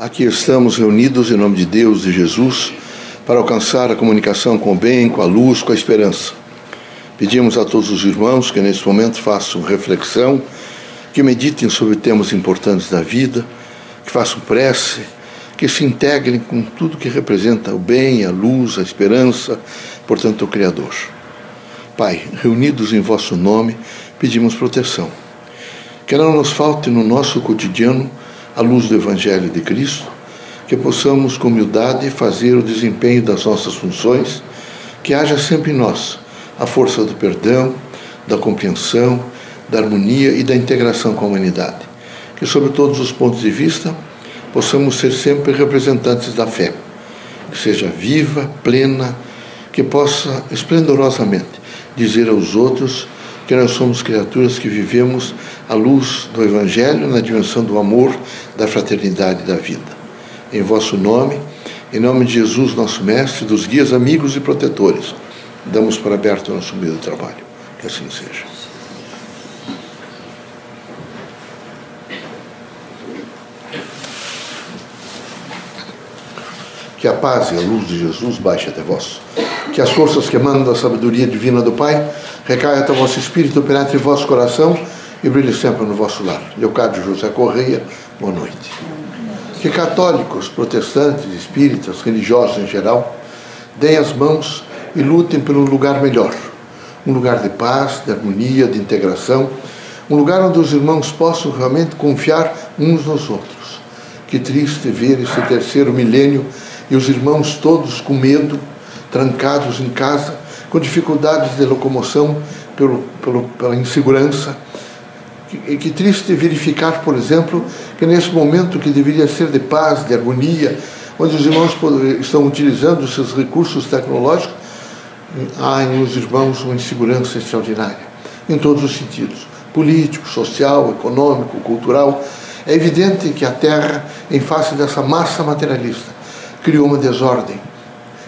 Aqui estamos reunidos em nome de Deus e Jesus para alcançar a comunicação com o bem, com a luz, com a esperança. Pedimos a todos os irmãos que nesse momento façam reflexão, que meditem sobre temas importantes da vida, que façam prece, que se integrem com tudo que representa o bem, a luz, a esperança, portanto, o Criador. Pai, reunidos em vosso nome, pedimos proteção. Que não nos falte no nosso cotidiano à luz do Evangelho de Cristo, que possamos com humildade fazer o desempenho das nossas funções, que haja sempre em nós a força do perdão, da compreensão, da harmonia e da integração com a humanidade. Que, sob todos os pontos de vista, possamos ser sempre representantes da fé, que seja viva, plena, que possa esplendorosamente dizer aos outros que nós somos criaturas que vivemos à luz do Evangelho na dimensão do amor, da fraternidade e da vida. Em vosso nome, em nome de Jesus, nosso Mestre, dos guias amigos e protetores, damos por aberto o nosso meio de trabalho. Que assim seja. Que a paz e a luz de Jesus baixe até vós. Que as forças que emanam da sabedoria divina do Pai Recaia até o vosso espírito, penetre em vosso coração e brilhe sempre no vosso lar. Leocádio José Correia, boa noite. Que católicos, protestantes, espíritas, religiosos em geral, deem as mãos e lutem pelo lugar melhor. Um lugar de paz, de harmonia, de integração. Um lugar onde os irmãos possam realmente confiar uns nos outros. Que triste ver esse terceiro milênio e os irmãos todos com medo, trancados em casa, com dificuldades de locomoção pelo, pelo, pela insegurança. Que, que triste verificar, por exemplo, que nesse momento que deveria ser de paz, de harmonia, onde os irmãos estão utilizando os seus recursos tecnológicos, há nos irmãos uma insegurança extraordinária, em todos os sentidos político, social, econômico, cultural. É evidente que a Terra, em face dessa massa materialista, criou uma desordem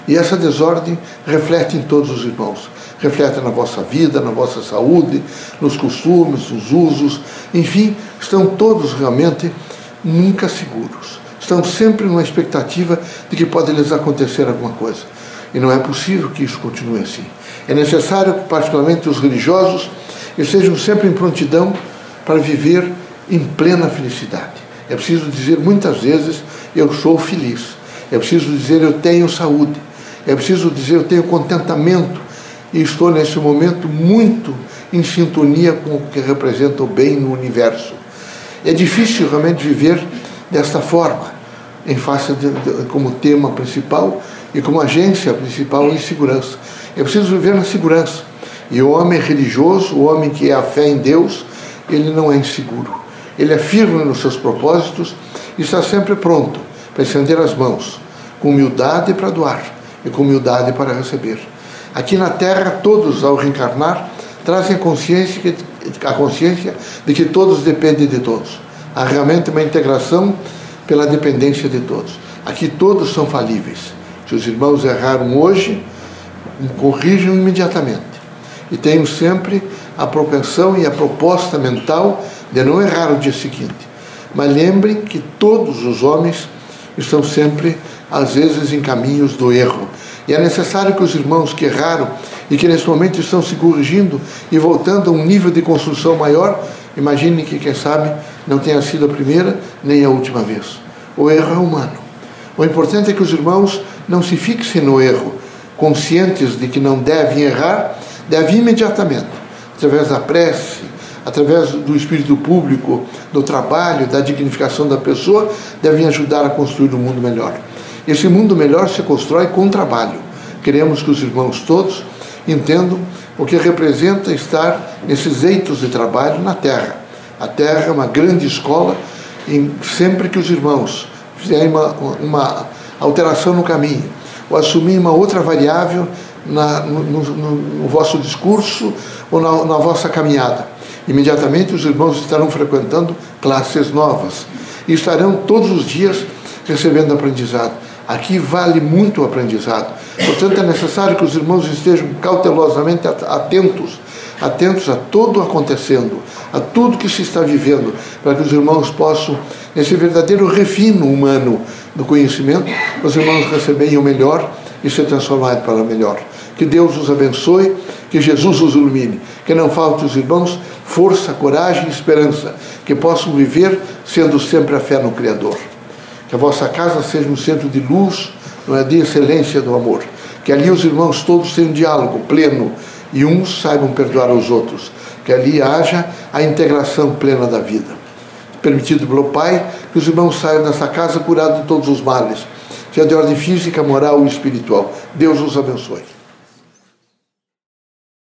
e essa desordem reflete em todos os irmãos. Reflete na vossa vida, na vossa saúde, nos costumes, nos usos, enfim, estão todos realmente nunca seguros. Estão sempre numa expectativa de que pode lhes acontecer alguma coisa. E não é possível que isso continue assim. É necessário que, particularmente, os religiosos estejam sempre em prontidão para viver em plena felicidade. É preciso dizer muitas vezes: eu sou feliz. É preciso dizer: eu tenho saúde. É preciso dizer, eu tenho contentamento e estou nesse momento muito em sintonia com o que representa o bem no universo. É difícil realmente viver desta forma, em face de, de, como tema principal e como agência principal em segurança. É preciso viver na segurança. E o homem religioso, o homem que é a fé em Deus, ele não é inseguro. Ele é firme nos seus propósitos e está sempre pronto para estender as mãos, com humildade para doar e com humildade para receber. Aqui na Terra, todos, ao reencarnar, trazem a consciência, que, a consciência de que todos dependem de todos. Há realmente uma integração pela dependência de todos. Aqui todos são falíveis. Se os irmãos erraram hoje, corrijam imediatamente. E tenham sempre a propensão e a proposta mental de não errar o dia seguinte. Mas lembrem que todos os homens estão sempre às vezes em caminhos do erro. E é necessário que os irmãos que erraram e que nesse momento estão se corrigindo e voltando a um nível de construção maior, imaginem que, quem sabe, não tenha sido a primeira nem a última vez. O erro é humano. O importante é que os irmãos não se fixem no erro, conscientes de que não devem errar, devem imediatamente, através da prece, através do espírito público, do trabalho, da dignificação da pessoa, devem ajudar a construir um mundo melhor. Esse mundo melhor se constrói com trabalho. Queremos que os irmãos todos entendam o que representa estar nesses eitos de trabalho na Terra. A Terra é uma grande escola e sempre que os irmãos fizerem uma, uma alteração no caminho ou assumir uma outra variável na, no, no, no, vosso discurso ou na, na vossa caminhada, imediatamente os irmãos estarão frequentando classes novas e estarão todos os dias recebendo aprendizado. Aqui vale muito o aprendizado. Portanto, é necessário que os irmãos estejam cautelosamente atentos atentos a tudo acontecendo, a tudo que se está vivendo, para que os irmãos possam, nesse verdadeiro refino humano do conhecimento, os irmãos receberem o melhor e se transformarem para o melhor. Que Deus os abençoe, que Jesus os ilumine, que não falte os irmãos força, coragem e esperança, que possam viver sendo sempre a fé no Criador. Que a vossa casa seja um centro de luz, não é, de excelência do amor. Que ali os irmãos todos tenham um diálogo pleno e uns saibam perdoar os outros. Que ali haja a integração plena da vida. Permitido pelo Pai que os irmãos saiam dessa casa curados de todos os males, seja de ordem física, moral ou espiritual. Deus os abençoe.